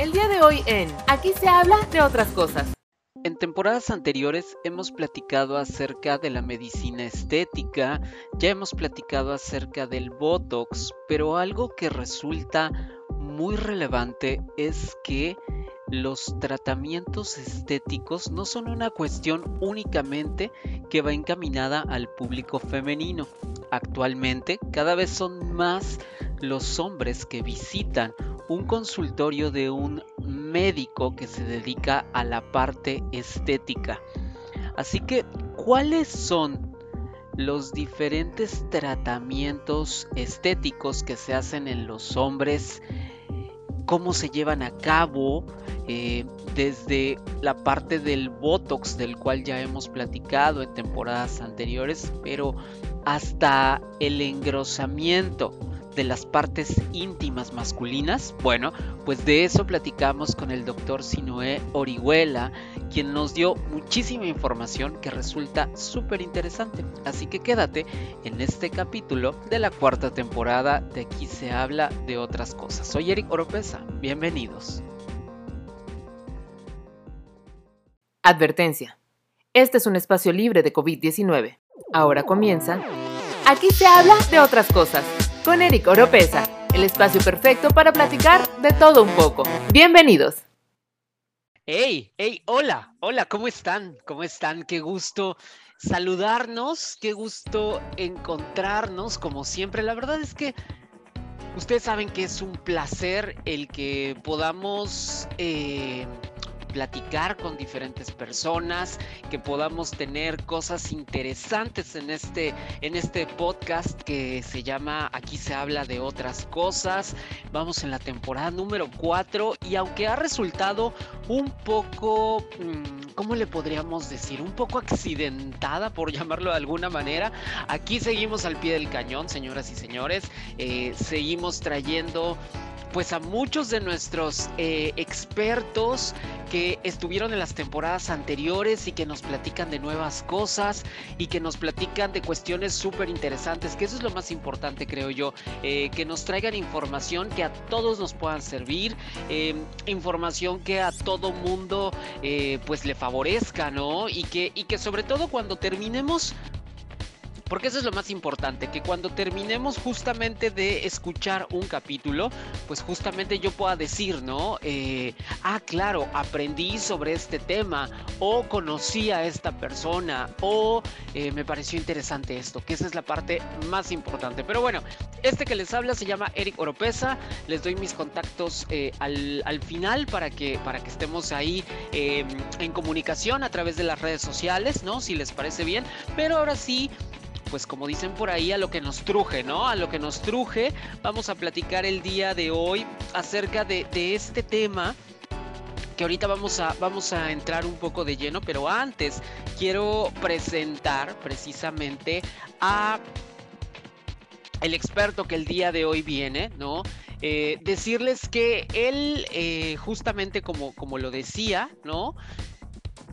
El día de hoy en Aquí se habla de otras cosas. En temporadas anteriores hemos platicado acerca de la medicina estética, ya hemos platicado acerca del Botox, pero algo que resulta muy relevante es que los tratamientos estéticos no son una cuestión únicamente que va encaminada al público femenino. Actualmente cada vez son más los hombres que visitan un consultorio de un médico que se dedica a la parte estética. Así que, ¿cuáles son los diferentes tratamientos estéticos que se hacen en los hombres? ¿Cómo se llevan a cabo? Eh, desde la parte del Botox, del cual ya hemos platicado en temporadas anteriores, pero hasta el engrosamiento de las partes íntimas masculinas? Bueno, pues de eso platicamos con el doctor Sinoé Orihuela, quien nos dio muchísima información que resulta súper interesante. Así que quédate en este capítulo de la cuarta temporada de Aquí se habla de otras cosas. Soy Eric Oropesa, bienvenidos. Advertencia. Este es un espacio libre de COVID-19. Ahora comienza. Aquí se habla de otras cosas con Eric Oropesa, el espacio perfecto para platicar de todo un poco. Bienvenidos. Hey, hey, hola, hola, ¿cómo están? ¿Cómo están? Qué gusto saludarnos, qué gusto encontrarnos, como siempre. La verdad es que ustedes saben que es un placer el que podamos... Eh, platicar con diferentes personas, que podamos tener cosas interesantes en este, en este podcast que se llama Aquí se habla de otras cosas. Vamos en la temporada número 4 y aunque ha resultado un poco, mm, ¿cómo le podríamos decir? Un poco accidentada, por llamarlo de alguna manera. Aquí seguimos al pie del cañón, señoras y señores. Eh, seguimos trayendo pues a muchos de nuestros eh, expertos que estuvieron en las temporadas anteriores y que nos platican de nuevas cosas y que nos platican de cuestiones súper interesantes, que eso es lo más importante creo yo, eh, que nos traigan información que a todos nos puedan servir, em, información que a todo mundo eh, pues le favorezca, ¿no? Y que, y que sobre todo cuando terminemos porque eso es lo más importante, que cuando terminemos justamente de escuchar un capítulo, pues justamente yo pueda decir, ¿no? Eh, ah, claro, aprendí sobre este tema, o conocí a esta persona, o eh, me pareció interesante esto, que esa es la parte más importante. Pero bueno, este que les habla se llama Eric Oropesa, les doy mis contactos eh, al, al, final para que, para que estemos ahí em, en comunicación a través de las redes sociales, ¿no? Si les parece bien, pero ahora sí pues como dicen por ahí, a lo que nos truje, ¿no? A lo que nos truje, vamos a platicar el día de hoy acerca de, este tema que ahorita vamos a, vamos a entrar un poco de lleno, pero antes quiero presentar precisamente a el experto que el día de hoy viene, ¿no? Eh, decirles que él, eh, justamente como, como lo decía, ¿no?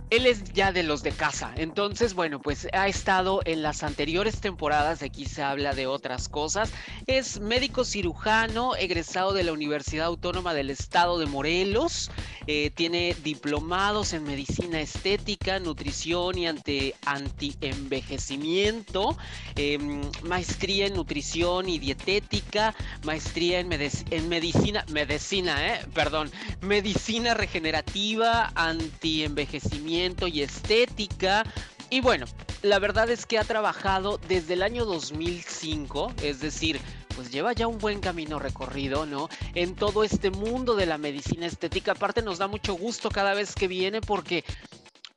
Él es ya de los de casa. Entonces, bueno, pues ha estado en las anteriores temporadas, aquí se habla de otras cosas. Es médico cirujano, egresado de la Universidad Autónoma del Estado de Morelos. Eh, tiene diplomados en medicina estética, nutrición y ante, anti-envejecimiento, em, maestría en nutrición y dietética, maestría en, en medicina, medicina, eh, perdón, medicina regenerativa, anti-envejecimiento y estética. Y bueno, la verdad es que ha trabajado desde el año 2005, es decir, pues lleva ya un buen camino recorrido, ¿no? En todo este mundo de la medicina estética. Aparte nos da mucho gusto cada vez que viene porque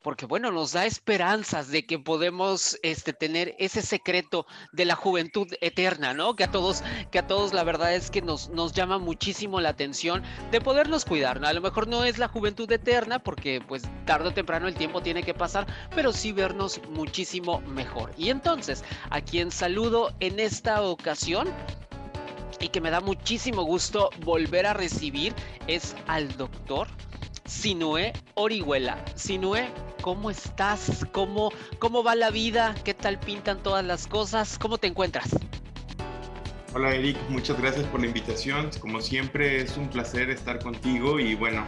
porque bueno, nos da esperanzas de que podemos este, tener ese secreto de la juventud eterna, ¿no? Que a todos, que a todos la verdad es que nos, nos llama muchísimo la atención de podernos cuidar, ¿no? A lo mejor no es la juventud eterna porque pues tarde o temprano el tiempo tiene que pasar, pero sí vernos muchísimo mejor. Y entonces, a quien saludo en esta ocasión y que me da muchísimo gusto volver a recibir es al doctor Sinue Orihuela. Sinue, ¿cómo estás? ¿Cómo, ¿Cómo va la vida? ¿Qué tal pintan todas las cosas? ¿Cómo te encuentras? Hola Eric, muchas gracias por la invitación. Como siempre es un placer estar contigo y bueno,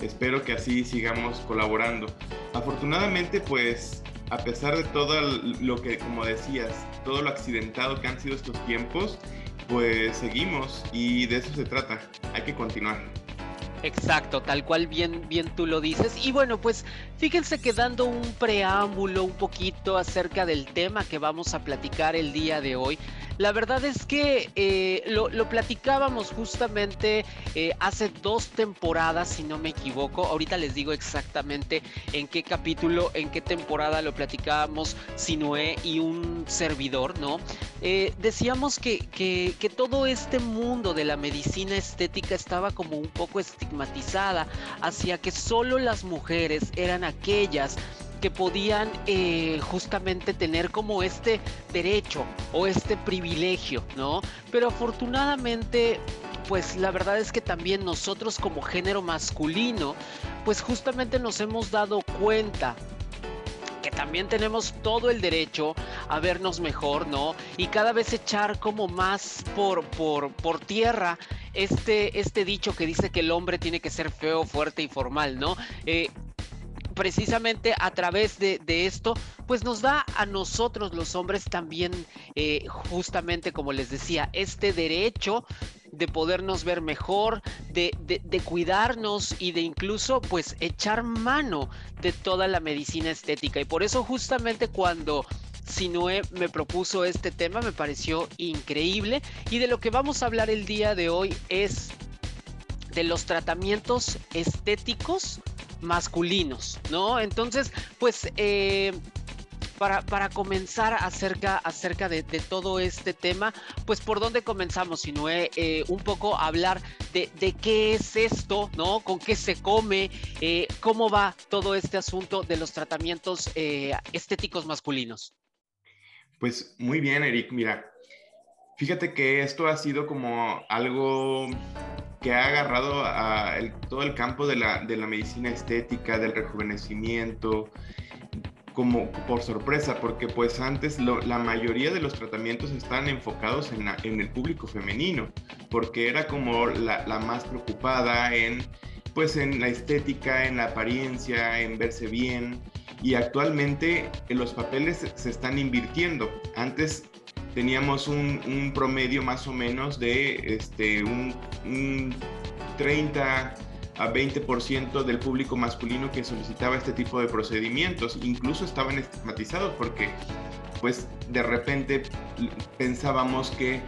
espero que así sigamos colaborando. Afortunadamente pues a pesar de todo lo que, como decías, todo lo accidentado que han sido estos tiempos, pues seguimos y de eso se trata. Hay que continuar. Exacto, tal cual bien, bien tú lo dices. Y bueno, pues fíjense que dando un preámbulo un poquito acerca del tema que vamos a platicar el día de hoy, la verdad es que eh, lo, platicábamos justamente eh, hace dos temporadas, si no me equivoco. Ahorita les digo exactamente en qué capítulo, en qué temporada lo platicábamos Sinoé y un servidor, ¿no? Eh, decíamos que, que, que todo este mundo de la medicina estética estaba como un poco estigmatizada hacia que solo las mujeres eran aquellas que podían eh, justamente tener como este derecho o este privilegio, ¿no? Pero afortunadamente, pues la verdad es que también nosotros como género masculino, pues justamente nos hemos dado cuenta que también tenemos todo el derecho a vernos mejor, ¿no? Y cada vez echar como más por, por, por tierra este, este dicho que dice que el hombre tiene que ser feo, fuerte y formal, ¿no? Eh, precisamente a través de, esto, pues nos da a nosotros los hombres también, eh, justamente como les decía, este derecho de podernos ver mejor, de, de, cuidarnos y de incluso pues echar mano de toda la medicina estética. Y por eso justamente cuando Sinoé me propuso este tema me pareció increíble y de lo que vamos a hablar el día de hoy es de los tratamientos estéticos masculinos, ¿no? Entonces, pues... Eh, para, para, comenzar acerca, acerca de, todo este tema, pues por dónde comenzamos, si no eh, un poco hablar de, de, qué es esto, ¿no? Con qué se come, eh, cómo va todo este asunto de los tratamientos estéticos masculinos. Pues muy bien, Eric, mira, fíjate que esto ha sido como algo que ha agarrado a todo el campo de la, de la, medicina estética, del rejuvenecimiento, como por sorpresa, porque pues antes la mayoría de los tratamientos están enfocados en, en el público femenino, porque era como la, la, más preocupada en pues en la estética, en la apariencia, en verse bien, y actualmente los papeles se están invirtiendo. Antes teníamos un, promedio más o menos de este, un, 30 a 20% del público masculino que solicitaba este tipo de procedimientos. Incluso estaban estigmatizados porque pues de repente pensábamos que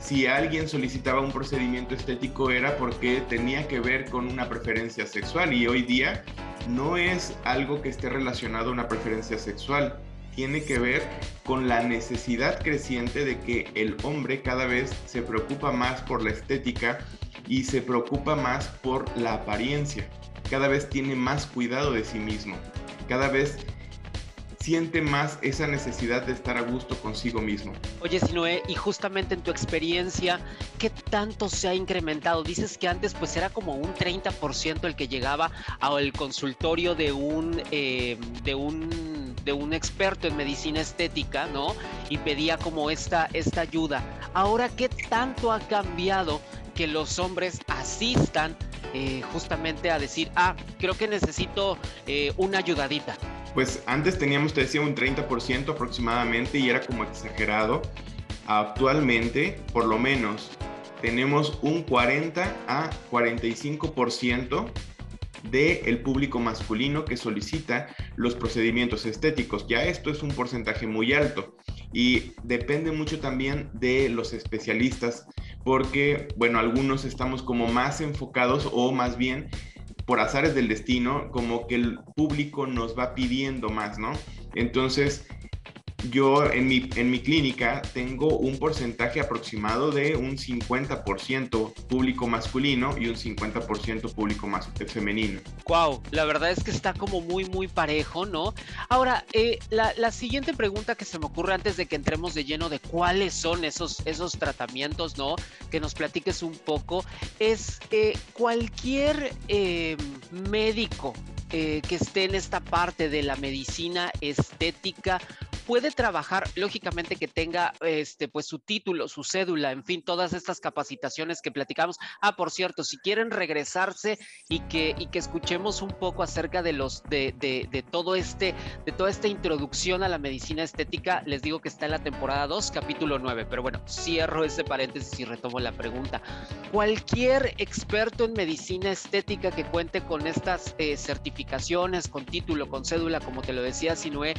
si alguien solicitaba un procedimiento estético era porque tenía que ver con una preferencia sexual y hoy día no es algo que esté relacionado a una preferencia sexual tiene que ver con la necesidad creciente de que el hombre cada vez se preocupa más por la estética y se preocupa más por la apariencia. Cada vez tiene más cuidado de sí mismo. Cada vez siente más esa necesidad de estar a gusto consigo mismo. Oye, Sinoé, y justamente en tu experiencia, ¿qué tanto se ha incrementado? Dices que antes pues era como un 30% el que llegaba al consultorio de un, eh, de un, de un experto en medicina estética, ¿no? Y pedía como esta, esta ayuda. Ahora, ¿qué tanto ha cambiado que los hombres asistan eh, justamente a decir, ah, creo que necesito eh, una ayudadita? Pues antes teníamos, te decía, un 30% aproximadamente y era como exagerado. Actualmente, por lo menos, tenemos un 40 a 45% del público masculino que solicita los procedimientos estéticos. Ya esto es un porcentaje muy alto y depende mucho también de los especialistas porque, bueno, algunos estamos como más enfocados o más bien por azares del destino, como que el público nos va pidiendo más, ¿no? Entonces, yo en mi, en mi clínica tengo un porcentaje aproximado de un 50% público masculino y un 50% público más femenino. Wow, la verdad es que está como muy, muy parejo, ¿no? Ahora, eh, la, siguiente pregunta que se me ocurre antes de que entremos de lleno de cuáles son esos, esos tratamientos, ¿no? Que nos platiques un poco, es eh, cualquier eh, médico que esté en esta parte de la medicina estética puede trabajar, lógicamente que tenga este, pues su título, su cédula, en fin, todas estas capacitaciones que platicamos. Ah, por cierto, si quieren regresarse y que, y que escuchemos un poco acerca de los, de, de, de todo este, de toda esta introducción a la medicina estética, les digo que está en la temporada 2, capítulo 9. Pero bueno, cierro ese paréntesis y retomo la pregunta. Cualquier experto en medicina estética que cuente con estas eh, certificaciones, con título, con cédula, como te lo decía Sinué,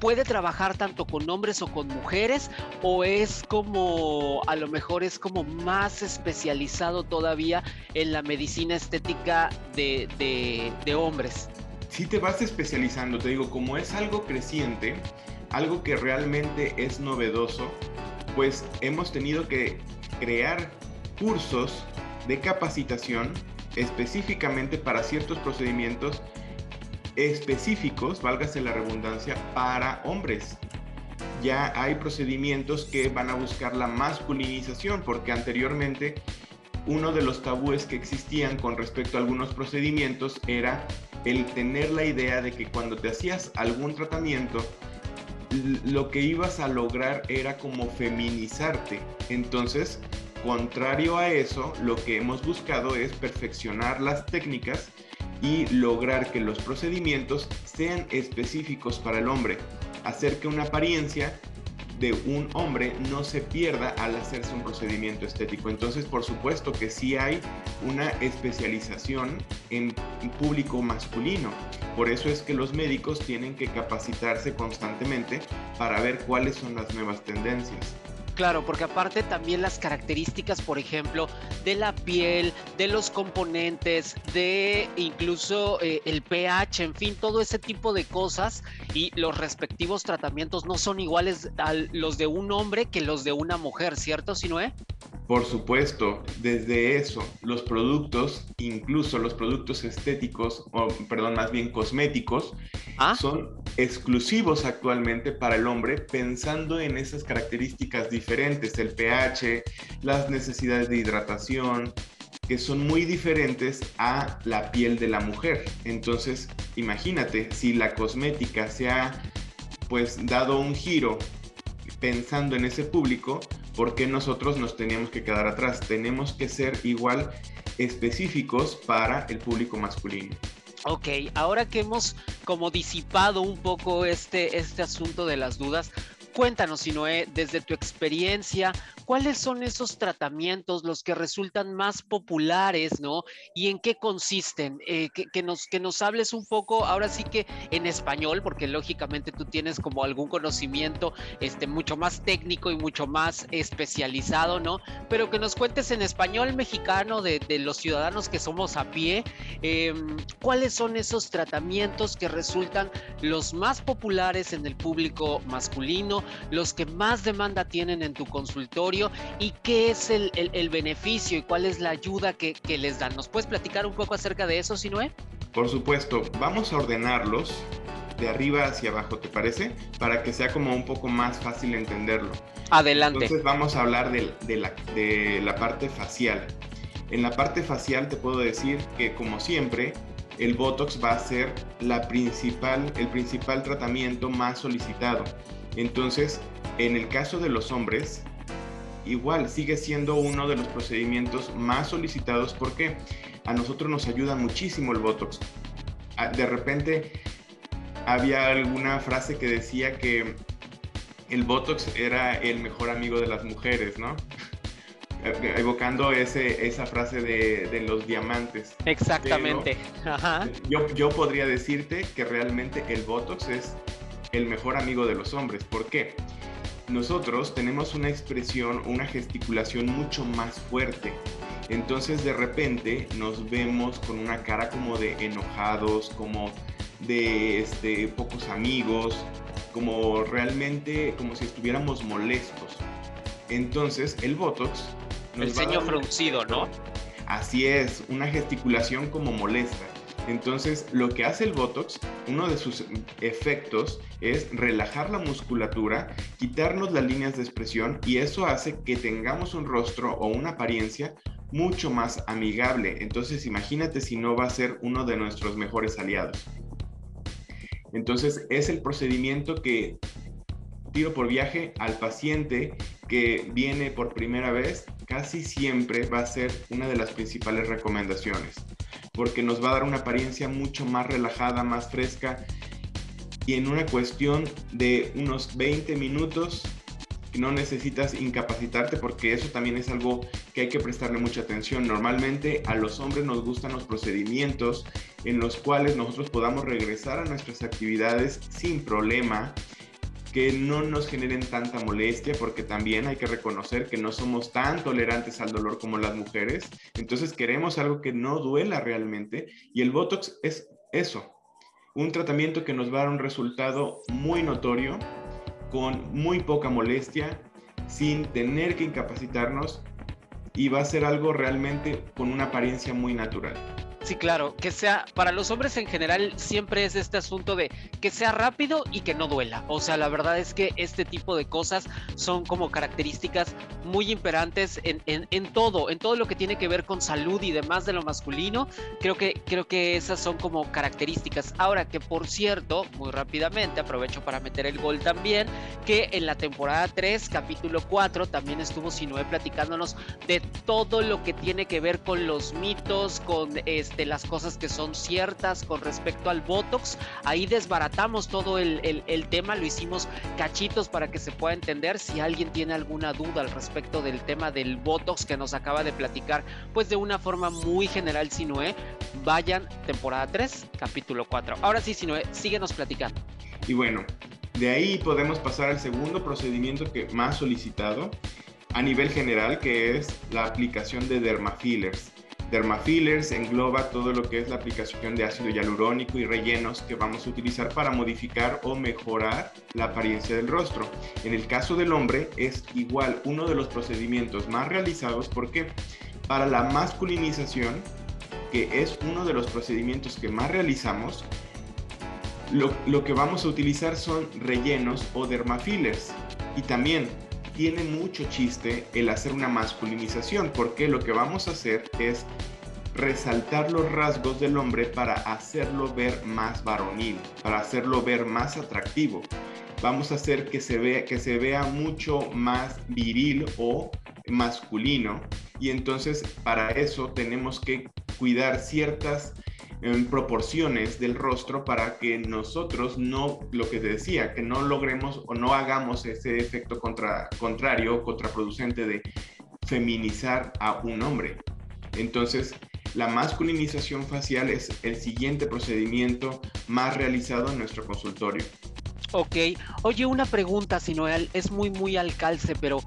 puede trabajar tanto con hombres o con mujeres o es como a lo mejor es como más especializado todavía en la medicina estética de, de, hombres? Si te vas especializando, te digo, como es algo creciente, algo que realmente es novedoso, pues hemos tenido que crear cursos de capacitación específicamente para ciertos procedimientos específicos, válgase la redundancia, para hombres. Ya hay procedimientos que van a buscar la masculinización, porque anteriormente uno de los tabúes que existían con respecto a algunos procedimientos era el tener la idea de que cuando te hacías algún tratamiento, lo que ibas a lograr era como feminizarte. Entonces, contrario a eso, lo que hemos buscado es perfeccionar las técnicas y lograr que los procedimientos sean específicos para el hombre, hacer que una apariencia de un hombre no se pierda al hacerse un procedimiento estético. Entonces, por supuesto que sí hay una especialización en público masculino. Por eso es que los médicos tienen que capacitarse constantemente para ver cuáles son las nuevas tendencias. Claro, porque aparte también las características, por ejemplo, de la piel, de los componentes, de incluso eh, el pH, en fin, todo ese tipo de cosas y los respectivos tratamientos no son iguales a los de un hombre que los de una mujer, ¿cierto, Sinoé? Por supuesto, desde eso, los productos, incluso los productos estéticos, o perdón, más bien cosméticos, ¿Ah? son exclusivos actualmente para el hombre, pensando en esas características diferentes, el pH, las necesidades de hidratación, que son muy diferentes a la piel de la mujer. Entonces, imagínate, si la cosmética se ha pues dado un giro pensando en ese público, ¿por qué nosotros nos teníamos que quedar atrás? Tenemos que ser igual específicos para el público masculino. Ok, ahora que hemos como disipado un poco este, este asunto de las dudas, Cuéntanos, Sinoé, desde tu experiencia, ¿cuáles son esos tratamientos los que resultan más populares, ¿no? ¿Y en qué consisten? Eh, que, nos, que nos hables un poco, ahora sí que en español, porque lógicamente tú tienes como algún conocimiento este, mucho más técnico y mucho más especializado, ¿no? Pero que nos cuentes en español mexicano de, los ciudadanos que somos a pie, em, ¿cuáles son esos tratamientos que resultan los más populares en el público masculino? Los que más demanda tienen en tu consultorio y qué es el, beneficio y cuál es la ayuda que, les dan. ¿Nos puedes platicar un poco acerca de eso, Sinoé? Por supuesto, vamos a ordenarlos de arriba hacia abajo, ¿te parece? Para que sea como un poco más fácil entenderlo. Adelante. Entonces vamos a hablar de, la, de la parte facial. En la parte facial te puedo decir que como siempre, el Botox va a ser la principal, el principal tratamiento más solicitado. Entonces, en el caso de los hombres, igual sigue siendo uno de los procedimientos más solicitados porque a nosotros nos ayuda muchísimo el Botox. Ah, de repente había alguna frase que decía que el Botox era el mejor amigo de las mujeres, ¿no? evocando ese, esa frase de, los diamantes. Exactamente. Yo, yo podría decirte que realmente el Botox es el mejor amigo de los hombres. ¿Por qué? Nosotros tenemos una expresión, una gesticulación mucho más fuerte. Entonces de repente nos vemos con una cara como de enojados, como de este, pocos amigos, como realmente como si estuviéramos molestos. Entonces el Botox... el ceño fruncido, ¿no? Así es, una gesticulación como molesta. Entonces, lo que hace el Botox, uno de sus efectos es relajar la musculatura, quitarnos las líneas de expresión y eso hace que tengamos un rostro o una apariencia mucho más amigable. Entonces, imagínate si no va a ser uno de nuestros mejores aliados. Entonces, es el procedimiento que tiro por viaje al paciente que viene por primera vez, casi siempre va a ser una de las principales recomendaciones, porque nos va a dar una apariencia mucho más relajada, más fresca y en una cuestión de unos 20 minutos no necesitas incapacitarte porque eso también es algo que hay que prestarle mucha atención. Normalmente a los hombres nos gustan los procedimientos en los cuales nosotros podamos regresar a nuestras actividades sin problema, que no nos generen tanta molestia, porque también hay que reconocer que no somos tan tolerantes al dolor como las mujeres. Entonces queremos algo que no duela realmente y el Botox es eso, un tratamiento que nos va a dar un resultado muy notorio con muy poca molestia, sin tener que incapacitarnos y va a ser algo realmente con una apariencia muy natural. Sí, claro, que sea, para los hombres en general siempre es este asunto de que sea rápido y que no duela. O sea, la verdad es que este tipo de cosas son como características muy imperantes en, en, todo, en todo lo que tiene que ver con salud y demás de lo masculino. Creo que, creo que esas son como características. Ahora que por cierto, muy rápidamente, aprovecho para meter el gol también, que en la temporada 3, capítulo 4, también estuvo Sinoé platicándonos de todo lo que tiene que ver con los mitos, con este de las cosas que son ciertas con respecto al Botox. Ahí desbaratamos todo el, tema, lo hicimos cachitos para que se pueda entender. Si alguien tiene alguna duda al respecto del tema del Botox que nos acaba de platicar, pues de una forma muy general, Sinoé, vayan temporada 3, capítulo 4. Ahora sí, Sinoé, síguenos platicando. Y bueno, de ahí podemos pasar al segundo procedimiento que más solicitado a nivel general, que es la aplicación de dermafillers. Dermafillers engloba todo lo que es la aplicación de ácido hialurónico y rellenos que vamos a utilizar para modificar o mejorar la apariencia del rostro. En el caso del hombre es igual uno de los procedimientos más realizados porque para la masculinización, que es uno de los procedimientos que más realizamos, lo, lo que vamos a utilizar son rellenos o dermafillers. Y también tiene mucho chiste el hacer una masculinización, porque lo que vamos a hacer es resaltar los rasgos del hombre para hacerlo ver más varonil, para hacerlo ver más atractivo. Vamos a hacer que se vea, que se vea mucho más viril o masculino y entonces para eso tenemos que cuidar ciertas en proporciones del rostro para que nosotros no, lo que te decía, que no logremos o no hagamos ese efecto contra, contrario, contraproducente de feminizar a un hombre. Entonces, la masculinización facial es el siguiente procedimiento más realizado en nuestro consultorio. Ok, oye, una pregunta, Sinoel, es muy, muy al calce, pero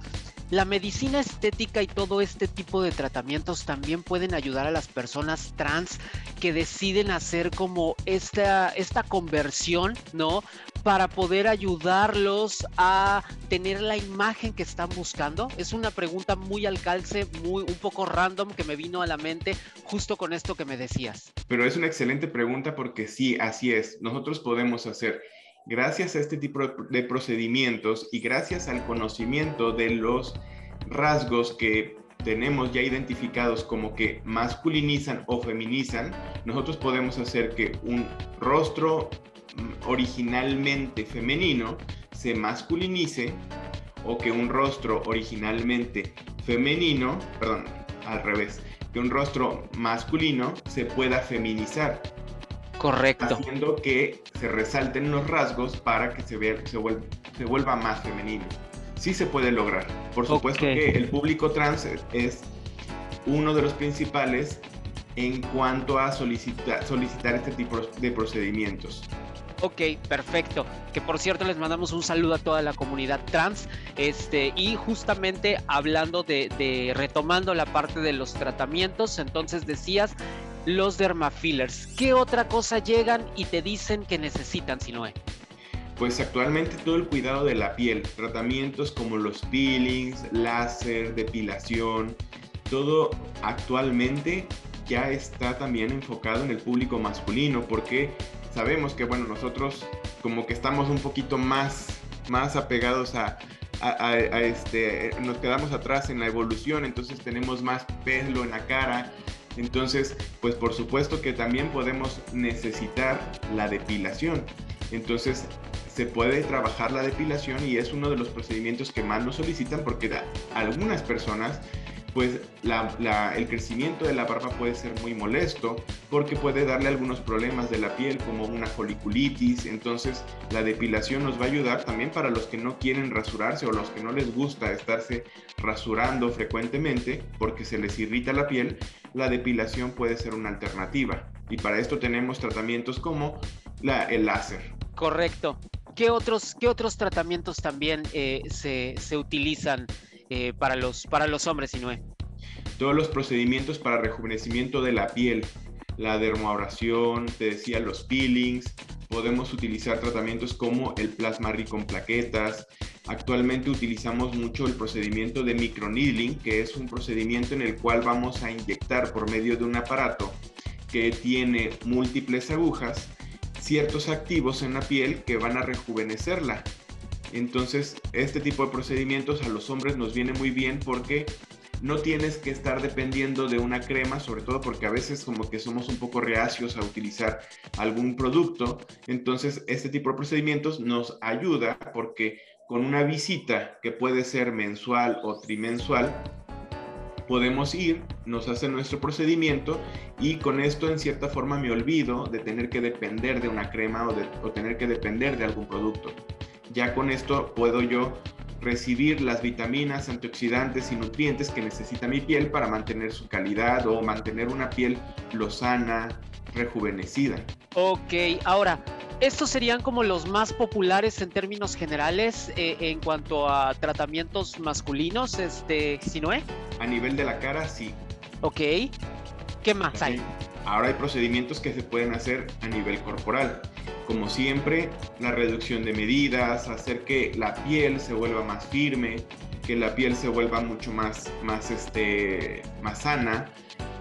la medicina estética y todo este tipo de tratamientos también pueden ayudar a las personas trans que deciden hacer como esta, esta conversión, ¿no? Para poder ayudarlos a tener la imagen que están buscando. Es una pregunta muy al calce, muy, un poco random que me vino a la mente justo con esto que me decías. Pero es una excelente pregunta porque sí, así es. Nosotros podemos hacer Gracias a este tipo de procedimientos y gracias al conocimiento de los rasgos que tenemos ya identificados como que masculinizan o feminizan, nosotros podemos hacer que un rostro mm, originalmente femenino se masculinice o que un rostro originalmente femenino, perdón, al revés, que un rostro masculino se pueda feminizar. Correcto. Haciendo que se resalten los rasgos para que se, vea, se, vuelva, se vuelva más femenino. Sí se puede lograr. Por supuesto que el público trans es uno de los principales en cuanto a solicitar, solicitar este tipo de procedimientos. Ok, perfecto. Que por cierto les mandamos un saludo a toda la comunidad trans. Este, y justamente hablando de, de retomando la parte de los tratamientos, entonces decías los dermafillers. ¿Qué otra cosa llegan y te dicen que necesitan, Sinoé? Pues actualmente todo el cuidado de la piel, tratamientos como los peelings, láser, depilación, todo actualmente ya está también enfocado en el público masculino porque sabemos que bueno, nosotros como que estamos un poquito más, más apegados a, a, este, nos quedamos atrás en la evolución, entonces tenemos más pelo en la cara, entonces, pues por supuesto que también podemos necesitar la depilación. Entonces, se puede trabajar la depilación y es uno de los procedimientos que más nos solicitan porque algunas personas pues el crecimiento de la barba puede ser muy molesto porque puede darle algunos problemas de la piel como una foliculitis. Entonces la depilación nos va a ayudar también para los que no quieren rasurarse o los que no les gusta estarse rasurando frecuentemente porque se les irrita la piel. La depilación puede ser una alternativa y para esto tenemos tratamientos como la, el láser. Correcto. ¿Qué otros, qué otros tratamientos también eh, se, se utilizan? Eh, para, los, para los hombres? Todos los procedimientos para rejuvenecimiento de la piel, la dermoabrasión, te decía los peelings, podemos utilizar tratamientos como el plasma rico en plaquetas. Actualmente utilizamos mucho el procedimiento de microneedling, que es un procedimiento en el cual vamos a inyectar por medio de un aparato que tiene múltiples agujas ciertos activos en la piel que van a rejuvenecerla. Entonces, este tipo de procedimientos a los hombres nos viene muy bien porque no tienes que estar dependiendo de una crema, sobre todo porque a veces como que somos un poco reacios a utilizar algún producto. Entonces, este tipo de procedimientos nos ayuda porque con una visita que puede ser mensual o trimensual, podemos ir, nos hace nuestro procedimiento y con esto en cierta forma me olvido de tener que depender de una crema o, de, o tener que depender de algún producto. Ya con esto puedo yo recibir las vitaminas, antioxidantes y nutrientes que necesita mi piel para mantener su calidad o mantener una piel lozana, rejuvenecida. Ok, ahora, estos serían como los más populares en términos generales eh, en cuanto a tratamientos masculinos, este, Sinoé. A nivel de la cara, sí. Ok, ¿qué más hay? Ahora hay procedimientos que se pueden hacer a nivel corporal como siempre, la reducción de medidas, hacer que la piel se vuelva más firme, que la piel se vuelva mucho más, más, este, más sana.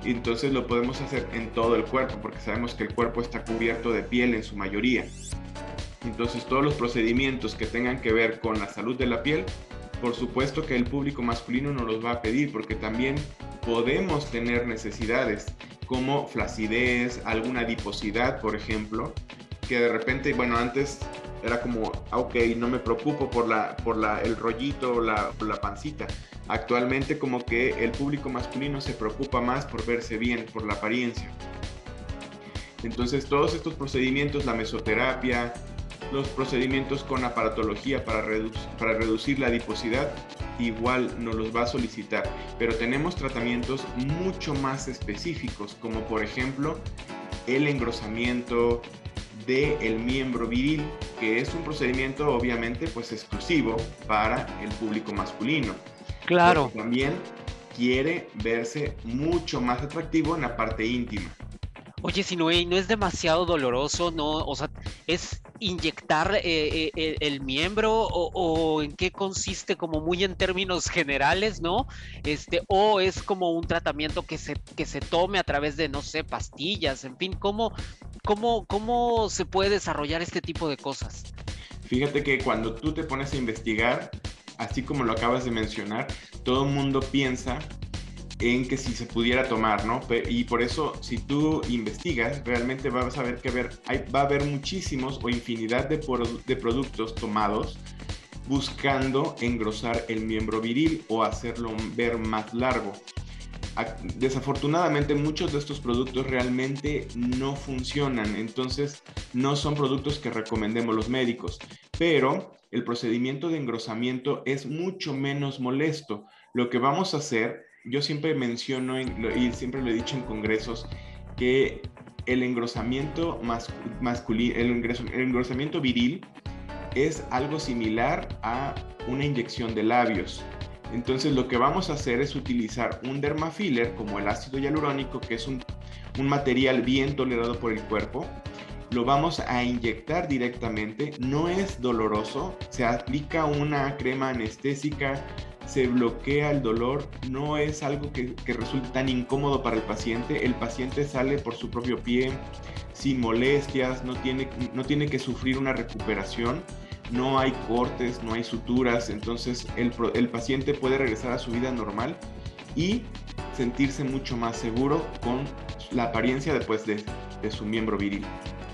entonces lo podemos hacer en todo el cuerpo, porque sabemos que el cuerpo está cubierto de piel en su mayoría. Entonces todos los procedimientos que tengan que ver con la salud de la piel, por supuesto que el público masculino nos los va a pedir, porque también podemos tener necesidades como flacidez, alguna adiposidad, por ejemplo, que de repente, bueno, antes era como, ah, ok, no me preocupo por, la, por la, el rollito o la, la pancita. Actualmente como que el público masculino se preocupa más por verse bien, por la apariencia. Entonces todos estos procedimientos, la mesoterapia, los procedimientos con aparatología para, para reducir la adiposidad, igual nos los va a solicitar. Pero tenemos tratamientos mucho más específicos, como por ejemplo el engrosamiento, el miembro viril, que es un procedimiento obviamente pues exclusivo para el público masculino. Claro. también quiere verse mucho más atractivo en la parte íntima. Oye, si no, no es demasiado doloroso, ¿no? O sea, es inyectar eh, eh, el, miembro o, en qué consiste como muy en términos generales, ¿no? Este, o es como un tratamiento que se, que se tome a través de, no sé, pastillas, en fin, ¿cómo, cómo, cómo se puede desarrollar este tipo de cosas? Fíjate que cuando tú te pones a investigar, así como lo acabas de mencionar, todo el mundo piensa en que si se pudiera tomar, ¿no? Y por eso, si tú investigas, realmente vas a ver que ver, hay, va a haber muchísimos o infinidad de, de productos tomados buscando engrosar el miembro viril o hacerlo ver más largo. Desafortunadamente muchos de estos productos realmente no funcionan, entonces no son productos que recomendemos los médicos, pero el procedimiento de engrosamiento es mucho menos molesto. Lo que vamos a hacer yo siempre menciono y siempre lo he dicho en congresos que el engrosamiento masculino, el, engrosamiento viril es algo similar a una inyección de labios. Entonces lo que vamos a hacer es utilizar un dermafiller como el ácido hialurónico, que es un, un material bien tolerado por el cuerpo. Lo vamos a inyectar directamente, no es doloroso, se aplica una crema anestésica se bloquea el dolor, no es algo que, resulte tan incómodo para el paciente, el paciente sale por su propio pie, sin molestias, no tiene, no tiene que sufrir una recuperación, no hay cortes, no hay suturas, entonces el, paciente puede regresar a su vida normal y sentirse mucho más seguro con la apariencia después de, de su miembro viril.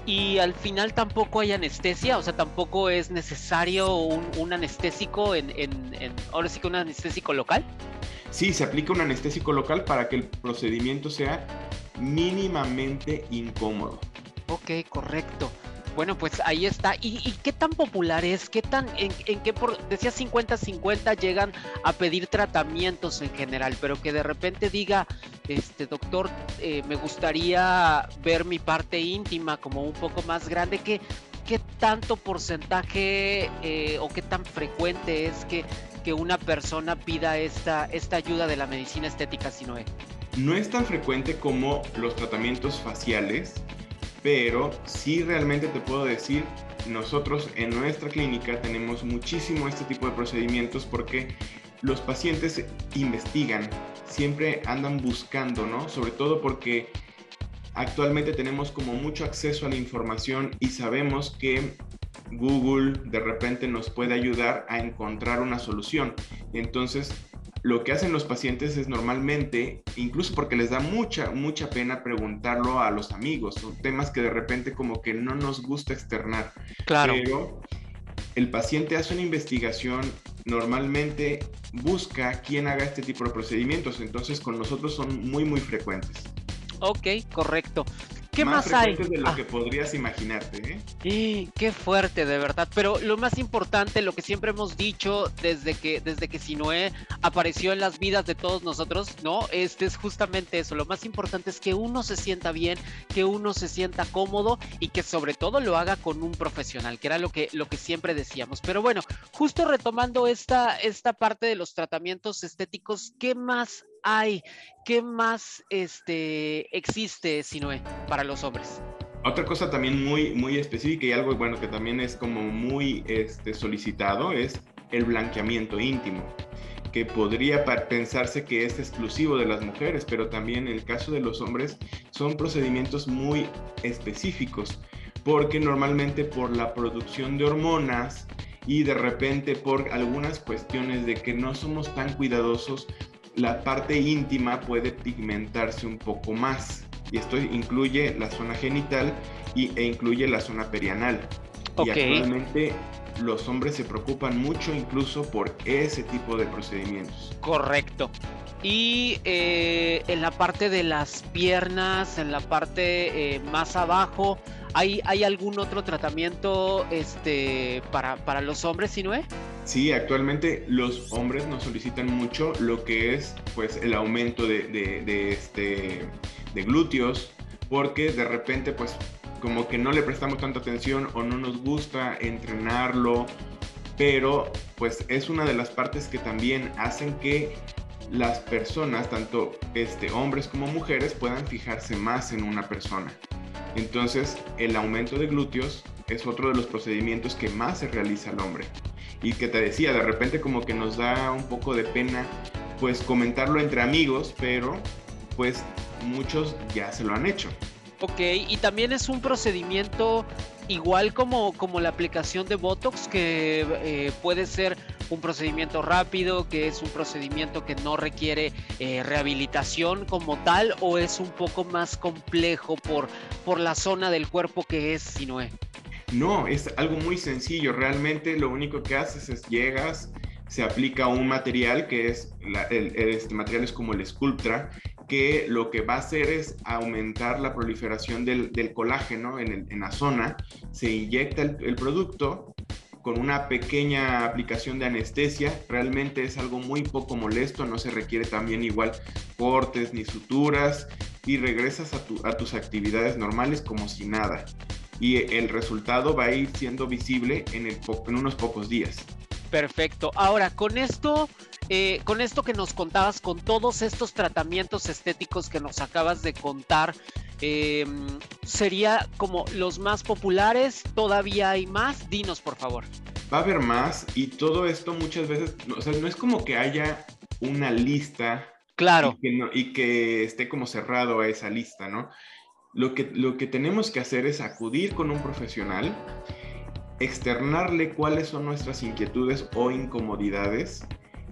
Y al final tampoco hay anestesia, o sea, tampoco es necesario un, anestésico en, en, ahora sí que un anestésico local. Sí, se aplica un anestésico local para que el procedimiento sea mínimamente incómodo. Ok, correcto. Bueno, pues ahí está. ¿Y, qué tan popular es? ¿Qué tan, en, qué por, decía 50-50 llegan a pedir tratamientos en general, pero que de repente diga, este doctor, eh, me gustaría ver mi parte íntima como un poco más grande, ¿qué, qué tanto porcentaje eh, o qué tan frecuente es que, que una persona pida esta, esta ayuda de la medicina estética, Sinoe? No es tan frecuente como los tratamientos faciales, pero sí realmente te puedo decir, nosotros en nuestra clínica tenemos muchísimo este tipo de procedimientos porque los pacientes investigan, siempre andan buscando, ¿no? Sobre todo porque actualmente tenemos como mucho acceso a la información y sabemos que Google de repente nos puede ayudar a encontrar una solución. Entonces, lo que hacen los pacientes es normalmente, incluso porque les da mucha, mucha pena preguntarlo a los amigos, son temas que de repente como que no nos gusta externar. Claro. Pero el paciente hace una investigación, normalmente busca quién haga este tipo de procedimientos, entonces con nosotros son muy, muy frecuentes. Ok, correcto. ¿Qué más, hay? de lo ah. que podrías imaginarte, ¿eh? Sí, qué fuerte, de verdad. Pero lo más importante, lo que siempre hemos dicho desde que, desde que Sinoé apareció en las vidas de todos nosotros, ¿no? Este es justamente eso. Lo más importante es que uno se sienta bien, que uno se sienta cómodo y que sobre todo lo haga con un profesional, que era lo que, lo que siempre decíamos. Pero bueno, justo retomando esta, esta parte de los tratamientos estéticos, ¿qué más hay? ¿Qué más este, existe, Sinoé, para los hombres? Otra cosa también muy, muy específica y algo bueno que también es como muy este, solicitado es el blanqueamiento íntimo, que podría pensarse que es exclusivo de las mujeres, pero también en el caso de los hombres son procedimientos muy específicos, porque normalmente por la producción de hormonas y de repente por algunas cuestiones de que no somos tan cuidadosos, la parte íntima puede pigmentarse un poco más. Y esto incluye la zona genital y, e incluye la zona perianal. Y actualmente los hombres se preocupan mucho incluso por ese tipo de procedimientos. Correcto. Y eh, en la parte de las piernas, en la parte eh, más abajo, ¿hay, ¿hay algún otro tratamiento este, para, para los hombres, si no es? Sí, actualmente los hombres nos solicitan mucho lo que es pues el aumento de, este, de glúteos, porque de repente pues como que no le prestamos tanta atención o no nos gusta entrenarlo, pero pues es una de las partes que también hacen que las personas, tanto este, hombres como mujeres, puedan fijarse más en una persona. Entonces, el aumento de glúteos es otro de los procedimientos que más se realiza al hombre y que te decía, de repente como que nos da un poco de pena pues comentarlo entre amigos, pero pues muchos ya se lo han hecho. Ok, y también es un procedimiento igual como, como la aplicación de Botox, que eh, puede ser un procedimiento rápido, que es un procedimiento que no requiere eh, rehabilitación como tal, o es un poco más complejo por, por la zona del cuerpo que es Sinoé. No, es algo muy sencillo. Realmente lo único que haces es llegas, se aplica un material que es, este material es como el Sculptra, que lo que va a hacer es aumentar la proliferación del, colágeno en, la zona. Se inyecta el, producto con una pequeña aplicación de anestesia. Realmente es algo muy poco molesto, no se requiere también igual cortes ni suturas y regresas a tus actividades normales como si nada y el resultado va a ir siendo visible en, unos pocos días. Perfecto. Ahora, con esto, eh, con esto que nos contabas, con todos estos tratamientos estéticos que nos acabas de contar, em, sería como los más populares. ¿Todavía hay más? Dinos, por favor. Va a haber más y todo esto muchas veces, o sea, no es como que haya una lista. Claro. y que esté como cerrado a esa lista, ¿no? Lo que, lo que tenemos que hacer es acudir con un profesional, externarle cuáles son nuestras inquietudes o incomodidades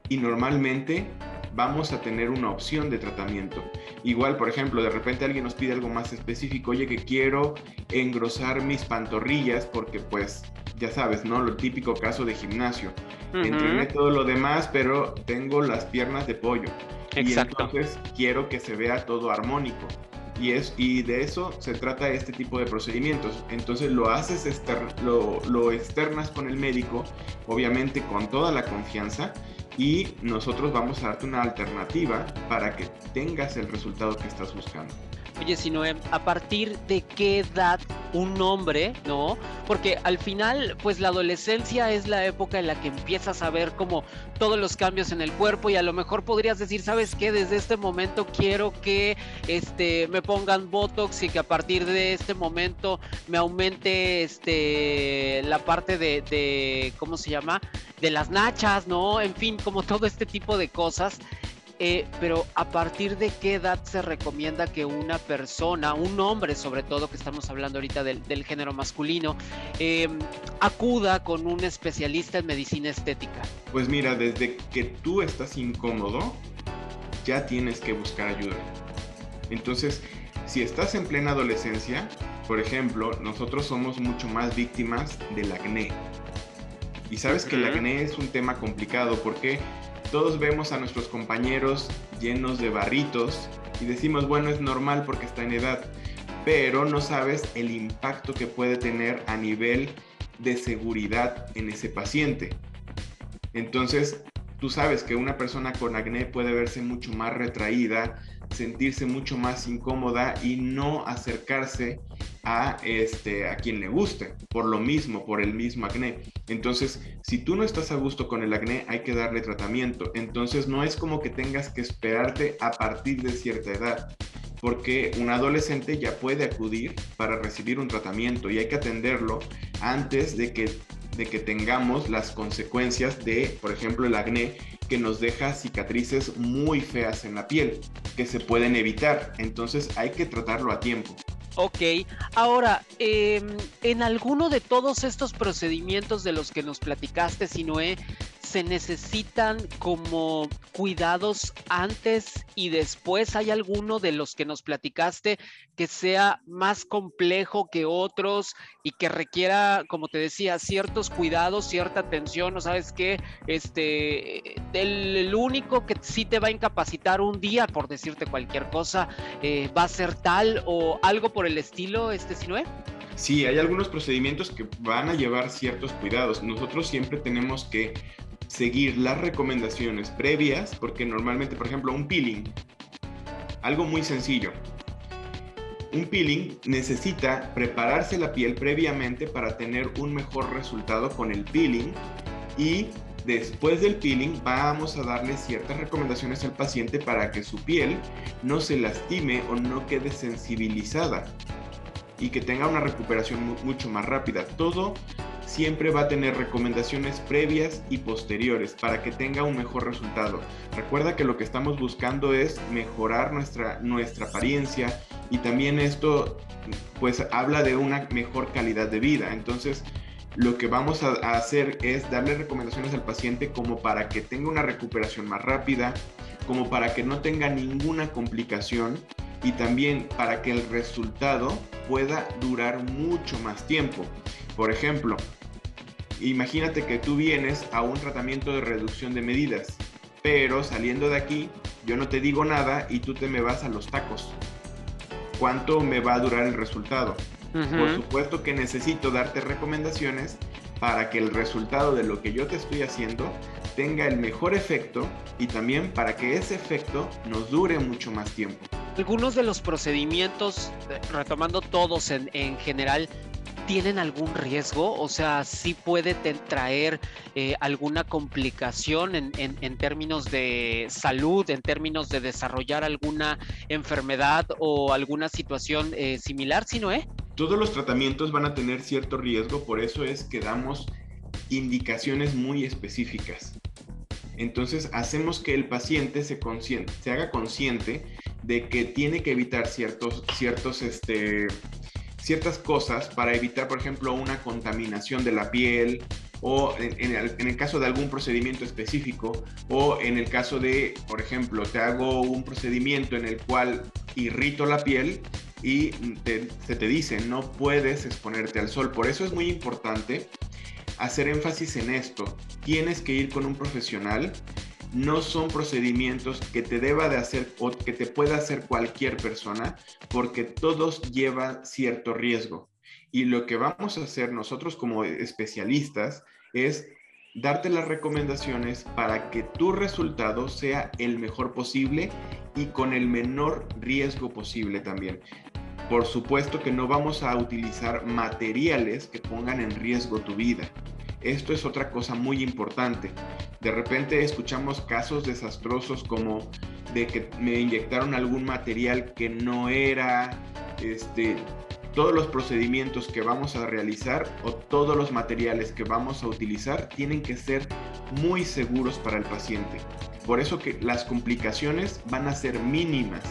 y normalmente vamos a tener una opción de tratamiento. Igual, por ejemplo, de repente alguien nos pide algo más específico, oye, que quiero engrosar mis pantorrillas porque pues ya sabes, ¿no? Lo típico caso de gimnasio. Entrené todo lo demás, pero tengo las piernas de pollo. Exacto. Y entonces quiero que se vea todo armónico. Y, es, y de eso se trata este tipo de procedimientos. Entonces lo haces, lo, lo externas con el médico, obviamente con toda la confianza, y nosotros vamos a darte una alternativa para que tengas el resultado que estás buscando. Oye, sino a partir de qué edad un hombre, ¿no? Porque al final, pues la adolescencia es la época en la que empiezas a ver como todos los cambios en el cuerpo y a lo mejor podrías decir, ¿sabes qué? Desde este momento quiero que este, me pongan Botox y que a partir de este momento me aumente este, la parte de, de ¿cómo se llama? De las nachas, ¿no? En fin, como todo este tipo de cosas. Eh, pero a partir de qué edad se recomienda que una persona, un hombre sobre todo, que estamos hablando ahorita del, género masculino, em, acuda con un especialista en medicina estética? Pues mira, desde que tú estás incómodo, ya tienes que buscar ayuda. Entonces, si estás en plena adolescencia, por ejemplo, nosotros somos mucho más víctimas del acné. Y sabes que el acné es un tema complicado porque todos vemos a nuestros compañeros llenos de barritos y decimos, bueno, es normal porque está en edad, pero no sabes el impacto que puede tener a nivel de seguridad en ese paciente. Entonces, tú sabes que una persona con acné puede verse mucho más retraída, sentirse mucho más incómoda y no acercarse a, este, a quien le guste, por lo mismo, por el mismo acné. Entonces, si tú no estás a gusto con el acné, hay que darle tratamiento. Entonces, no es como que tengas que esperarte a partir de cierta edad, porque un adolescente ya puede acudir para recibir un tratamiento y hay que atenderlo antes de que de que tengamos las consecuencias de, por ejemplo, el acné que nos deja cicatrices muy feas en la piel, que se pueden evitar. Entonces hay que tratarlo a tiempo. Ok, ahora, em, en alguno de todos estos procedimientos de los que nos platicaste, Sinoé, se necesitan como cuidados antes y después? ¿Hay alguno de los que nos platicaste que sea más complejo que otros y que requiera, como te decía, ciertos cuidados, cierta atención? ¿O sabes qué? Este, el, único que sí te va a incapacitar un día, por decirte cualquier cosa, eh, va a ser tal o algo por el estilo, este Sinoé? Sí, hay algunos procedimientos que van a llevar ciertos cuidados. Nosotros siempre tenemos que seguir las recomendaciones previas, porque normalmente, por ejemplo, un peeling, algo muy sencillo. Un peeling necesita prepararse la piel previamente para tener un mejor resultado con el peeling y después del peeling vamos a darle ciertas recomendaciones al paciente para que su piel no se lastime o no quede sensibilizada y que tenga una recuperación mucho más rápida. Todo siempre va a tener recomendaciones previas y posteriores para que tenga un mejor resultado. Recuerda que lo que estamos buscando es mejorar nuestra, nuestra apariencia y también esto pues habla de una mejor calidad de vida. Entonces lo que vamos a, a hacer es darle recomendaciones al paciente como para que tenga una recuperación más rápida, como para que no tenga ninguna complicación y también para que el resultado pueda durar mucho más tiempo. Por ejemplo, imagínate que tú vienes a un tratamiento de reducción de medidas, pero saliendo de aquí yo no te digo nada y tú te me vas a los tacos. ¿Cuánto me va a durar el resultado? Por supuesto que necesito darte recomendaciones para que el resultado de lo que yo te estoy haciendo tenga el mejor efecto y también para que ese efecto nos dure mucho más tiempo. Algunos de los procedimientos, eh, retomando todos en, en general, tienen algún riesgo? O sea, ¿sí puede traer eh, alguna complicación en, en, términos de salud, en términos de desarrollar alguna enfermedad o alguna situación eh, similar, si no es? Todos los tratamientos van a tener cierto riesgo, por eso es que damos indicaciones muy específicas. Entonces hacemos que el paciente se, se haga consciente de que tiene que evitar ciertos, ciertos este, ciertas cosas para evitar, por ejemplo, una contaminación de la piel o en, el, caso de algún procedimiento específico o en el caso de, por ejemplo, te hago un procedimiento en el cual irrito la piel y se te dice, no puedes exponerte al sol. Por eso es muy importante hacer énfasis en esto. Tienes que ir con un profesional. No son procedimientos que te deba de hacer o que te pueda hacer cualquier persona, porque todos llevan cierto riesgo. Y lo que vamos a hacer nosotros como especialistas es darte las recomendaciones para que tu resultado sea el mejor posible y con el menor riesgo posible también. Por supuesto que no vamos a utilizar materiales que pongan en riesgo tu vida. Esto es otra cosa muy importante. De repente escuchamos casos desastrosos como de que me inyectaron algún material que no era, este, todos los procedimientos que vamos a realizar o todos los materiales que vamos a utilizar tienen que ser muy seguros para el paciente. Por eso que las complicaciones van a ser mínimas.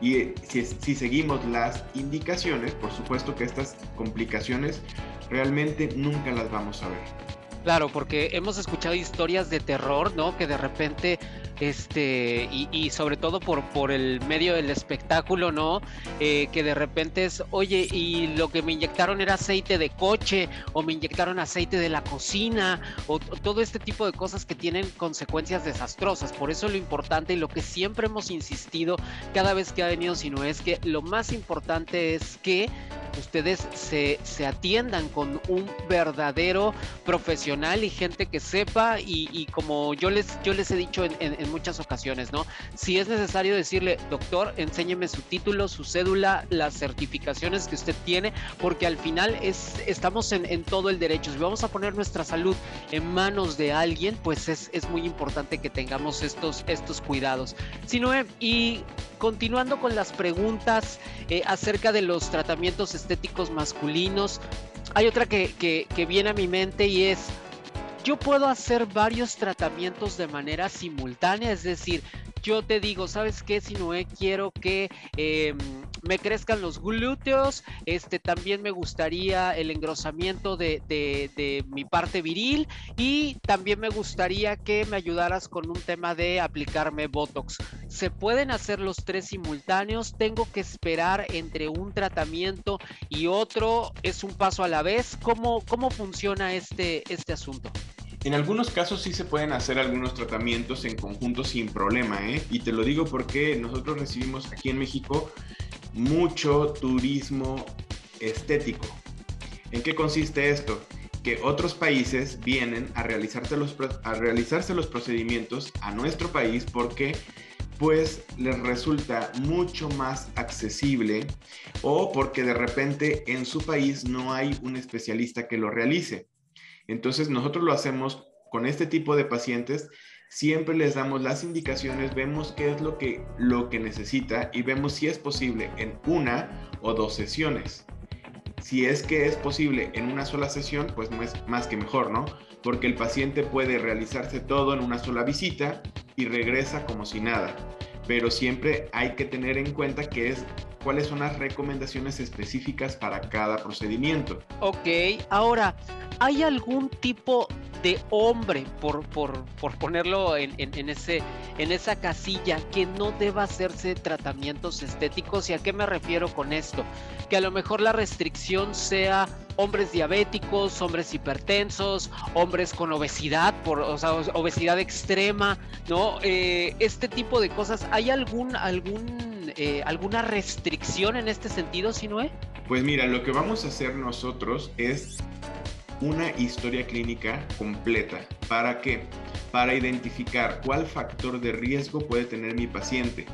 Y eh, si, si seguimos las indicaciones, por supuesto que estas complicaciones realmente nunca las vamos a ver. Claro, porque hemos escuchado historias de terror, ¿no? Que de repente este, y, sobre todo por, por el medio del espectáculo, ¿no? Eh, que de repente es, oye, y lo que me inyectaron era aceite de coche, o me inyectaron aceite de la cocina, o, todo este tipo de cosas que tienen consecuencias desastrosas. Por eso lo importante y lo que siempre hemos insistido cada vez que ha venido Sino es que lo más importante es que ustedes se, se atiendan con un verdadero profesional y gente que sepa y, como yo les, yo les he dicho en, en muchas ocasiones, ¿no? Si es necesario decirle, doctor, enséñeme su título, su cédula, las certificaciones que usted tiene, porque al final es, estamos en, todo el derecho. Si vamos a poner nuestra salud en manos de alguien, pues es, muy importante que tengamos estos, estos cuidados. Sinoe, y continuando con las preguntas eh, acerca de los tratamientos estéticos masculinos, hay otra que, que viene a mi mente y es yo puedo hacer varios tratamientos de manera simultánea, es decir, yo te digo, ¿sabes qué? Si no quiero que em, me crezcan los glúteos, este también me gustaría el engrosamiento de, de, mi parte viril y también me gustaría que me ayudaras con un tema de aplicarme Botox. ¿Se pueden hacer los tres simultáneos? ¿Tengo que esperar entre un tratamiento y otro? ¿Es un paso a la vez? ¿Cómo, cómo funciona este, este asunto? En algunos casos sí se pueden hacer algunos tratamientos en conjunto sin problema, ¿eh? Y te lo digo porque nosotros recibimos aquí en México mucho turismo estético. ¿En qué consiste esto? Que otros países vienen a realizarse los, a realizarse los procedimientos a nuestro país porque pues les resulta mucho más accesible o porque de repente en su país no hay un especialista que lo realice. Entonces nosotros lo hacemos con este tipo de pacientes, siempre les damos las indicaciones, vemos qué es lo que, lo que necesita y vemos si es posible en una o dos sesiones. Si es que es posible en una sola sesión, pues no es más que mejor, ¿no? Porque el paciente puede realizarse todo en una sola visita y regresa como si nada. Pero siempre hay que tener en cuenta que es cuáles son las recomendaciones específicas para cada procedimiento. Ok, ahora, ¿hay algún tipo de hombre, por, por, por ponerlo en, en, ese, en esa casilla, que no deba hacerse tratamientos estéticos? ¿Y a qué me refiero con esto? Que a lo mejor la restricción sea hombres diabéticos, hombres hipertensos, hombres con obesidad, por, o sea, obesidad extrema, ¿no? Eh, este tipo de cosas. ¿Hay algún, algún eh, alguna restricción en este sentido, Sinue? Pues mira, lo que vamos a hacer nosotros es una historia clínica completa. ¿Para qué? Para identificar cuál factor de riesgo puede tener mi paciente.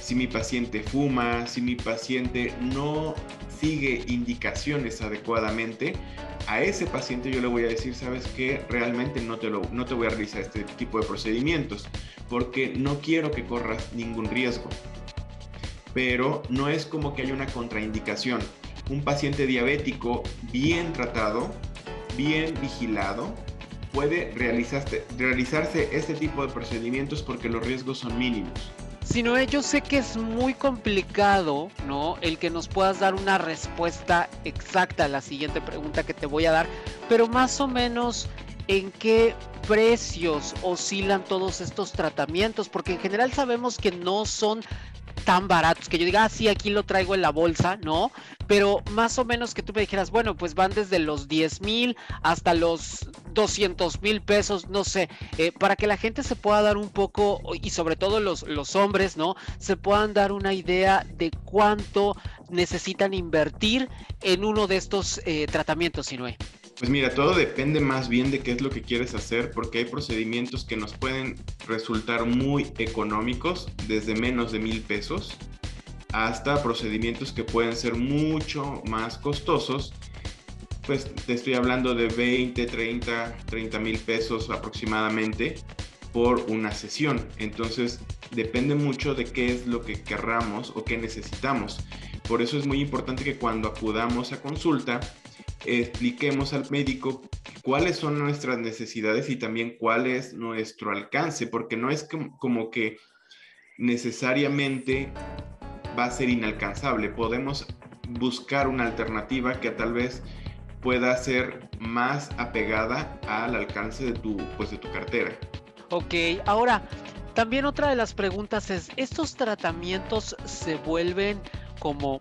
Si mi paciente fuma, si mi paciente no sigue indicaciones adecuadamente, a ese paciente yo le voy a decir, sabes que realmente no te, lo, no te voy a realizar este tipo de procedimientos porque no quiero que corras ningún riesgo pero no es como que haya una contraindicación. Un paciente diabético bien tratado, bien vigilado, puede realizarse, realizarse este tipo de procedimientos porque los riesgos son mínimos. Si no, yo sé que es muy complicado, ¿no? El que nos puedas dar una respuesta exacta a la siguiente pregunta que te voy a dar, pero más o menos en qué precios oscilan todos estos tratamientos, porque en general sabemos que no son tan baratos que yo diga, ah, sí, aquí lo traigo en la bolsa, ¿no? Pero más o menos que tú me dijeras, bueno, pues van desde los 10 mil hasta los 200 mil pesos, no sé, eh, para que la gente se pueda dar un poco, y sobre todo los, los hombres, ¿no? Se puedan dar una idea de cuánto necesitan invertir en uno de estos eh, tratamientos, Sinue. Pues mira, todo depende más bien de qué es lo que quieres hacer, porque hay procedimientos que nos pueden resultar muy económicos, desde menos de mil pesos, hasta procedimientos que pueden ser mucho más costosos. Pues te estoy hablando de 20, 30, 30 mil pesos aproximadamente por una sesión. Entonces depende mucho de qué es lo que querramos o qué necesitamos. Por eso es muy importante que cuando acudamos a consulta, expliquemos al médico cuáles son nuestras necesidades y también cuál es nuestro alcance, porque no es como que necesariamente va a ser inalcanzable. Podemos buscar una alternativa que tal vez pueda ser más apegada al alcance de tu, pues, de tu cartera. Ok, ahora, también otra de las preguntas es, ¿estos tratamientos se vuelven como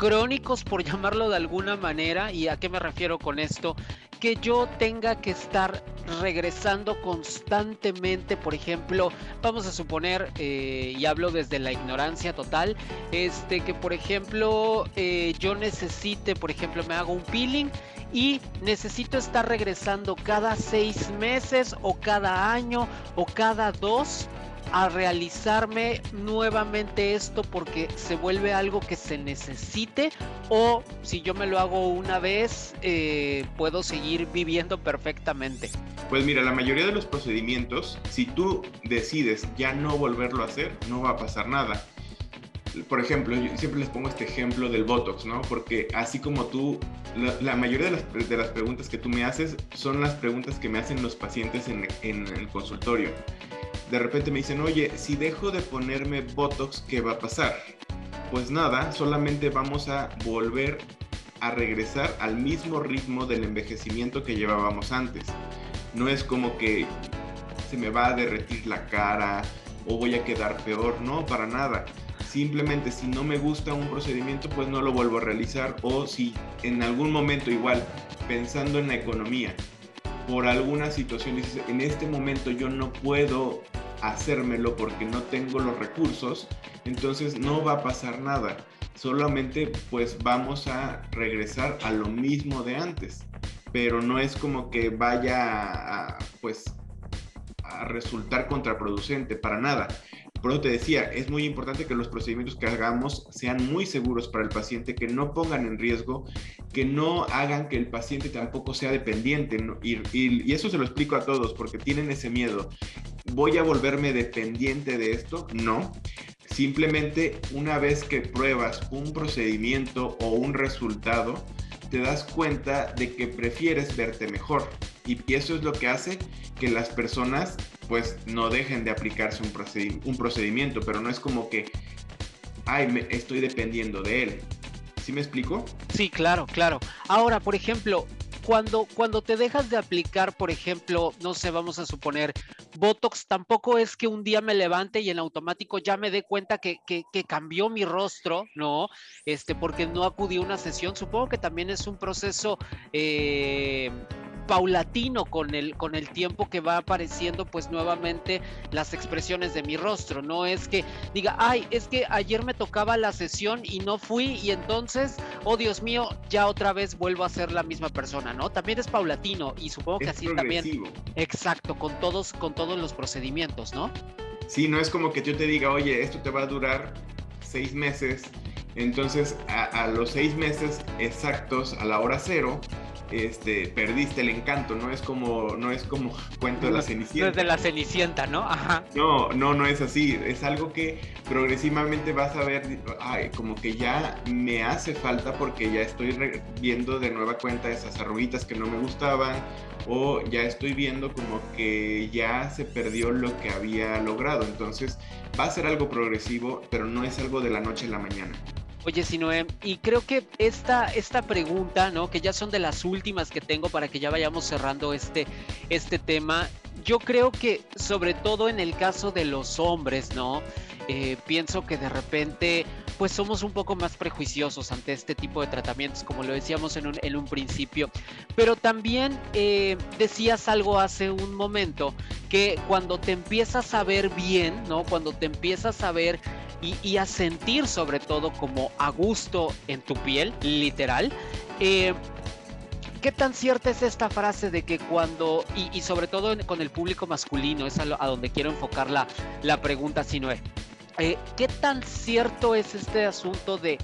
crónicos, por llamarlo de alguna manera. ¿Y a qué me refiero con esto? Que yo tenga que estar regresando constantemente, por ejemplo, vamos a suponer, eh, y hablo desde la ignorancia total, este, que por ejemplo eh, yo necesite, por ejemplo, me hago un peeling y necesito estar regresando cada seis meses o cada año o cada dos a realizarme nuevamente esto porque se vuelve algo que se necesite o si yo me lo hago una vez eh, puedo seguir viviendo perfectamente? Pues mira, la mayoría de los procedimientos, si tú decides ya no volverlo a hacer, no va a pasar nada. Por ejemplo, yo siempre les pongo este ejemplo del Botox, ¿no? Porque así como tú, la, mayoría de las, de las, preguntas que tú me haces son las preguntas que me hacen los pacientes en, en el consultorio de repente me dicen, oye, si dejo de ponerme Botox, ¿qué va a pasar? Pues nada, solamente vamos a volver a regresar al mismo ritmo del envejecimiento que llevábamos antes. No es como que se me va a derretir la cara o voy a quedar peor, no, para nada. Simplemente si no me gusta un procedimiento, pues no lo vuelvo a realizar o si en algún momento igual, pensando en la economía, por alguna situación dices, en este momento yo no puedo hacérmelo porque no tengo los recursos, entonces no va a pasar nada. Solamente pues vamos a regresar a lo mismo de antes. Pero no es como que vaya a, pues a resultar contraproducente para nada. Por eso te decía, es muy importante que los procedimientos que hagamos sean muy seguros para el paciente, que no pongan en riesgo, que no hagan que el paciente tampoco sea dependiente. y, eso se lo explico a todos porque tienen ese miedo. ¿Voy a volverme dependiente de esto? No. Simplemente una vez que pruebas un procedimiento o un resultado, te das cuenta de que prefieres verte mejor. Y eso es lo que hace que las personas pues no dejen de aplicarse un, un procedimiento, pero no es como que, ay, me, estoy dependiendo de él. ¿Sí me explico? Sí, claro, claro. Ahora, por ejemplo, cuando, cuando te dejas de aplicar, por ejemplo, no sé, vamos a suponer, Botox, tampoco es que un día me levante y en automático ya me dé cuenta que, que, que cambió mi rostro, ¿no? Este, porque no acudí a una sesión. Supongo que también es un proceso eh, paulatino con el, con el tiempo que va apareciendo pues nuevamente las expresiones de mi rostro. No es que diga, ay, es que ayer me tocaba la sesión y no fui y entonces, oh Dios mío, ya otra vez vuelvo a ser la misma persona, ¿no? También es paulatino y supongo que así también. Exacto, con todos, con todos los procedimientos, ¿no? Sí, no es como que yo te diga, oye, esto te va a durar seis meses. Entonces, a, a los seis meses exactos, a la hora cero, este, perdiste el encanto, no es como, no es como cuento de la Cenicienta. No es de la Cenicienta, ¿no? Ajá. No, no, no es así. Es algo que progresivamente vas a ver, ay, como que ya me hace falta porque ya estoy viendo de nueva cuenta esas arruguitas que no me gustaban o ya estoy viendo como que ya se perdió lo que había logrado. Entonces va a ser algo progresivo, pero no es algo de la noche a la mañana. Oye, Sinoem, y creo que esta, esta pregunta, ¿no? Que ya son de las últimas que tengo para que ya vayamos cerrando este, este tema. Yo creo que, sobre todo en el caso de los hombres, ¿no? eh, pienso que de repente pues somos un poco más prejuiciosos ante este tipo de tratamientos, como lo decíamos en un, principio. Pero también eh, decías algo hace un momento, que cuando te empiezas a ver bien, ¿no? Cuando te empiezas a ver y, a sentir sobre todo como a gusto en tu piel, literal, eh, ¿Qué tan cierta es esta frase de que cuando, y, sobre todo con el público masculino, es a, donde quiero enfocar la, la pregunta, si no es, eh, ¿qué tan cierto es este asunto de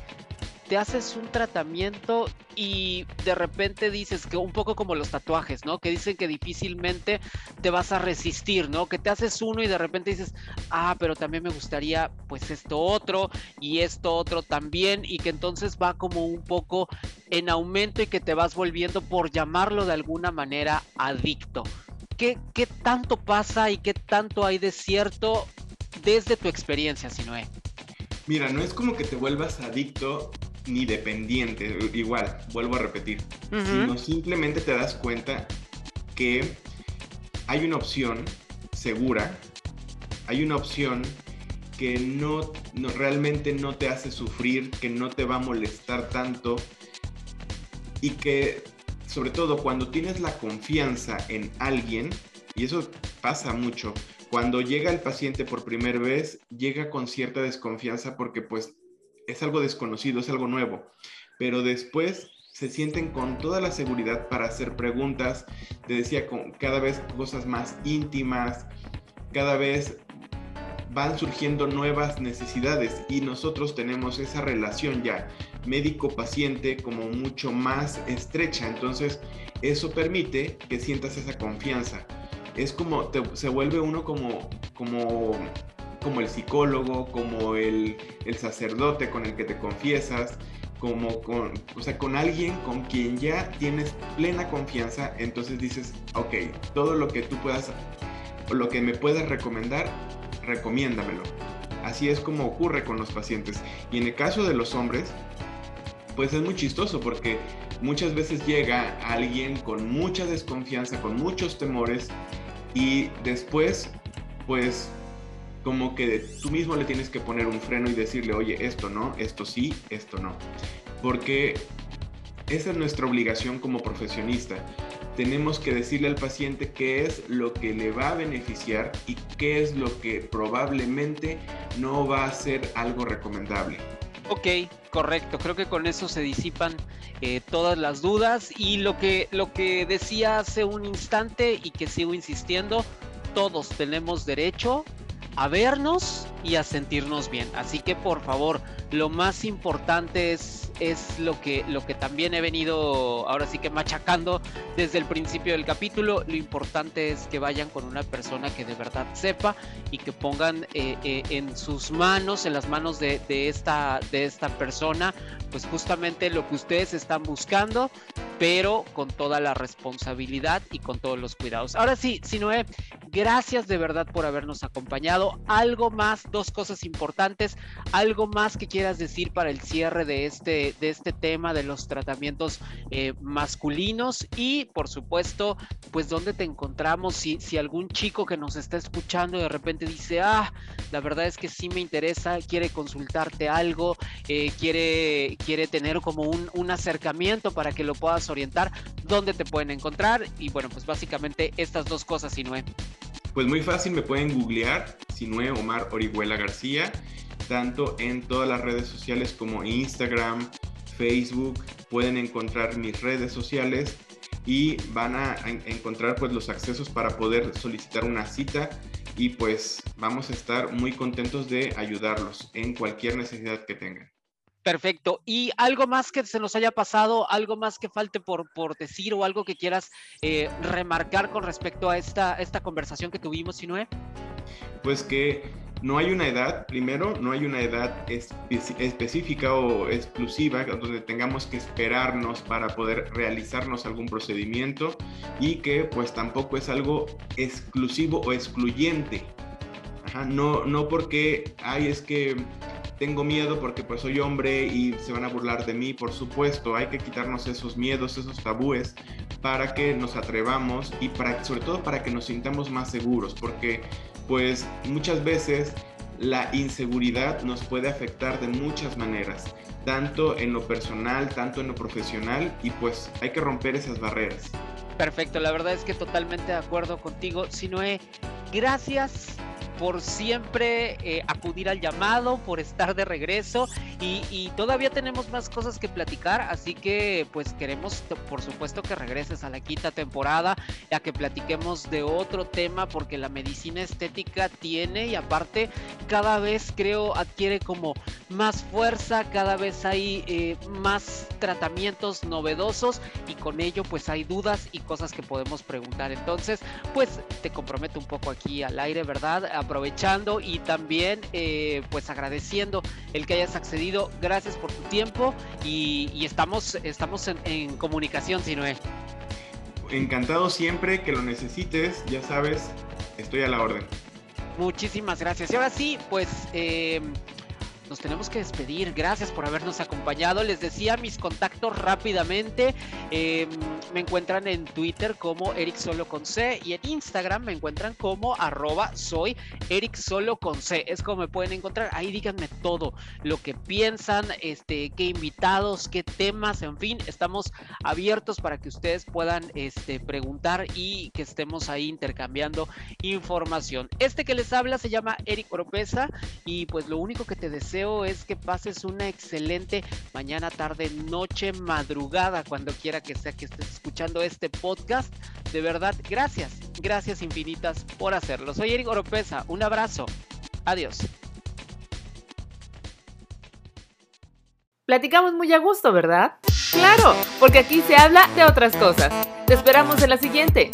te haces un tratamiento y de repente dices que un poco como los tatuajes, ¿no? Que dicen que difícilmente te vas a resistir, ¿no? Que te haces uno y de repente dices, ah, pero también me gustaría pues esto otro y esto otro también y que entonces va como un poco en aumento y que te vas volviendo, por llamarlo de alguna manera, adicto. ¿Qué, qué tanto pasa y qué tanto hay de cierto desde tu experiencia, Sinoé? Mira, no es como que te vuelvas adicto ni dependiente, igual, vuelvo a repetir, sino simplemente te das cuenta que hay una opción segura, hay una opción que no, no, realmente no te hace sufrir, que no te va a molestar tanto y que sobre todo cuando tienes la confianza en alguien, y eso pasa mucho, cuando llega el paciente por primera vez, llega con cierta desconfianza porque pues es algo desconocido, es algo nuevo, pero después se sienten con toda la seguridad para hacer preguntas, te decía, con cada vez cosas más íntimas, cada vez van surgiendo nuevas necesidades. Y nosotros tenemos esa relación ya médico-paciente como mucho más estrecha, entonces eso permite que sientas esa confianza. Es como, se vuelve uno como, como como el psicólogo, como el, sacerdote con el que te confiesas, como con, o sea, con alguien con quien ya tienes plena confianza, entonces dices, ok, todo lo que tú puedas, lo que me puedas recomendar, recomiéndamelo. Así es como ocurre con los pacientes. Y en el caso de los hombres, pues es muy chistoso porque muchas veces llega alguien con mucha desconfianza, con muchos temores y después, pues como que tú mismo le tienes que poner un freno y decirle, oye, esto no, esto sí, esto no. Porque esa es nuestra obligación como profesionista. Tenemos que decirle al paciente qué es lo que le va a beneficiar y qué es lo que probablemente no va a ser algo recomendable. Ok, correcto. Creo que con eso se disipan eh, todas las dudas y lo que, lo que decía hace un instante y que sigo insistiendo, todos tenemos derecho a vernos y a sentirnos bien. Así que por favor, lo más importante es, es lo, que, lo que también he venido ahora sí que machacando desde el principio del capítulo. Lo importante es que vayan con una persona que de verdad sepa y que pongan eh, eh, en sus manos, en las manos de, de, esta, de esta persona, pues justamente lo que ustedes están buscando pero con toda la responsabilidad y con todos los cuidados. Ahora sí, Sinoé, gracias de verdad por habernos acompañado. Algo más, dos cosas importantes, algo más que quieras decir para el cierre de este, de este tema de los tratamientos eh, masculinos y por supuesto, pues dónde te encontramos, si, si algún chico que nos está escuchando de repente dice, ah, la verdad es que sí me interesa, quiere consultarte algo, eh, quiere, quiere tener como un, un acercamiento para que lo puedas orientar, dónde te pueden encontrar y bueno, pues básicamente estas dos cosas, Sinue. Pues muy fácil, me pueden googlear, Sinue Omar Orihuela García, tanto en todas las redes sociales como Instagram, Facebook, pueden encontrar mis redes sociales y van a encontrar pues los accesos para poder solicitar una cita y pues vamos a estar muy contentos de ayudarlos en cualquier necesidad que tengan. Perfecto. ¿Y algo más que se nos haya pasado, algo más que falte por, por decir o algo que quieras eh, remarcar con respecto a esta, esta conversación que tuvimos, Sinue? Pues que no hay una edad, primero, no hay una edad específica o exclusiva donde tengamos que esperarnos para poder realizarnos algún procedimiento y que pues tampoco es algo exclusivo o excluyente. no, no porque, ay, es que tengo miedo porque pues soy hombre y se van a burlar de mí, por supuesto, hay que quitarnos esos miedos, esos tabúes para que nos atrevamos y para sobre todo para que nos sintamos más seguros, porque pues muchas veces la inseguridad nos puede afectar de muchas maneras, tanto en lo personal, tanto en lo profesional, y pues hay que romper esas barreras. Perfecto, la verdad es que totalmente de acuerdo contigo, Sinoé. Gracias por siempre eh, acudir al llamado, por estar de regreso y, todavía tenemos más cosas que platicar, así que pues queremos por supuesto que regreses a la quinta temporada, ya que platiquemos de otro tema porque la medicina estética tiene y aparte cada vez creo adquiere como más fuerza, cada vez hay eh, más tratamientos novedosos y con ello pues hay dudas y cosas que podemos preguntar. Entonces pues te comprometo un poco aquí al aire, ¿verdad? aprovechando y también eh, pues agradeciendo el que hayas accedido. Gracias por tu tiempo y, estamos, estamos en, en comunicación, Sinoé. Encantado siempre que lo necesites, ya sabes, estoy a la orden. Muchísimas gracias. Y ahora sí, pues eh, nos tenemos que despedir. Gracias por habernos acompañado. Les decía mis contactos rápidamente. Em, me encuentran en Twitter como Eric Solo con C y en Instagram me encuentran como arroba. Es como me pueden encontrar. Ahí díganme todo lo que piensan, este, qué invitados, qué temas, en fin, estamos abiertos para que ustedes puedan este, preguntar y que estemos ahí intercambiando información. Este que les habla se llama Eric Oropesa y pues lo único que te es que pases una excelente mañana, tarde, noche, madrugada, cuando quiera que sea que estés escuchando este podcast. De verdad, gracias, gracias infinitas por hacerlo. Soy Eric Oropesa, un abrazo. Adiós. Platicamos muy a gusto, ¿verdad? Claro, porque aquí se habla de otras cosas. Te esperamos en la siguiente.